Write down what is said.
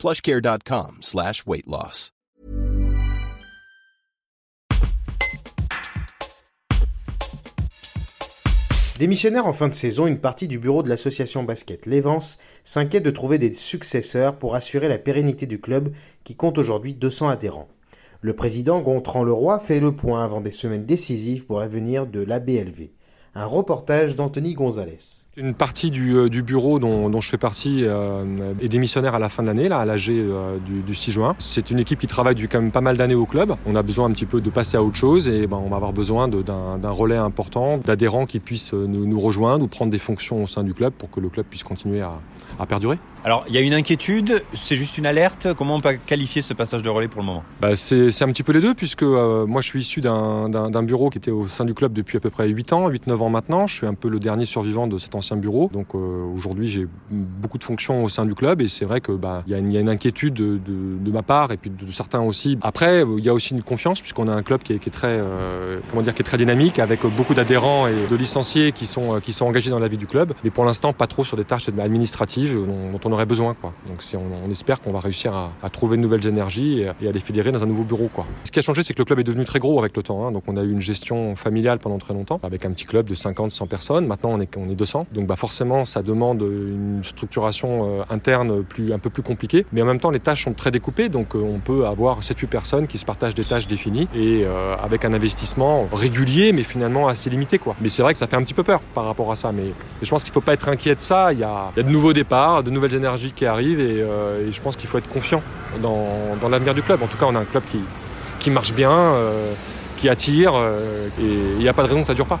plushcare.com. Démissionnaire en fin de saison, une partie du bureau de l'association basket Lévance s'inquiète de trouver des successeurs pour assurer la pérennité du club qui compte aujourd'hui 200 adhérents. Le président Gontran Leroy fait le point avant des semaines décisives pour l'avenir de l'ABLV. Un reportage d'Anthony Gonzalez. Une partie du, euh, du bureau dont, dont, je fais partie euh, est démissionnaire à la fin de l'année, là, à l'AG euh, du, du, 6 juin. C'est une équipe qui travaille depuis quand même pas mal d'années au club. On a besoin un petit peu de passer à autre chose et ben, on va avoir besoin d'un relais important, d'adhérents qui puissent nous, nous, rejoindre ou prendre des fonctions au sein du club pour que le club puisse continuer à, à perdurer. Alors, il y a une inquiétude, c'est juste une alerte. Comment on peut qualifier ce passage de relais pour le moment? Bah, C'est un petit peu les deux, puisque euh, moi je suis issu d'un bureau qui était au sein du club depuis à peu près 8 ans, 8-9 maintenant. Je suis un peu le dernier survivant de cet ancien bureau. Donc euh, aujourd'hui j'ai beaucoup de fonctions au sein du club et c'est vrai qu'il bah, y, a une, inquiétude de, ma part et puis de, certains aussi. Après, il y a aussi une confiance, puisqu'on a un club qui est, très, euh, comment dire, qui est très dynamique, avec beaucoup d'adhérents et de licenciés qui sont, qui sont engagés dans la vie du club. Mais pour l'instant, pas trop sur des tâches administratives dont, on aurait besoin. Quoi. Donc on, espère qu'on va réussir à, trouver de nouvelles énergies et, et, à les fédérer dans un nouveau bureau. Quoi. Ce qui a changé, c'est que le club est devenu très gros avec le temps. Hein. Donc on a eu une gestion familiale pendant très longtemps, avec un petit club de 50, 100 personnes. Maintenant on est, on est 200. Donc bah, forcément, ça demande une structuration euh, interne plus, un peu plus compliquée. Mais en même temps, les tâches sont très découpées. Donc euh, on peut avoir 7-8 personnes qui se partagent des tâches définies et euh, avec un investissement régulier, mais finalement assez limité. Quoi. Mais c'est vrai que ça fait un petit peu peur par rapport à ça. Mais, je pense qu'il ne faut pas être inquiet de ça. Il y, a, il y a de nouveaux départs, de nouvelles énergies qui arrivent et, je pense qu'il faut être confiant dans, dans l'avenir du club. En tout cas, on a un club qui, qui marche bien, qui attire et il n'y a pas de raison que ça ne dure pas.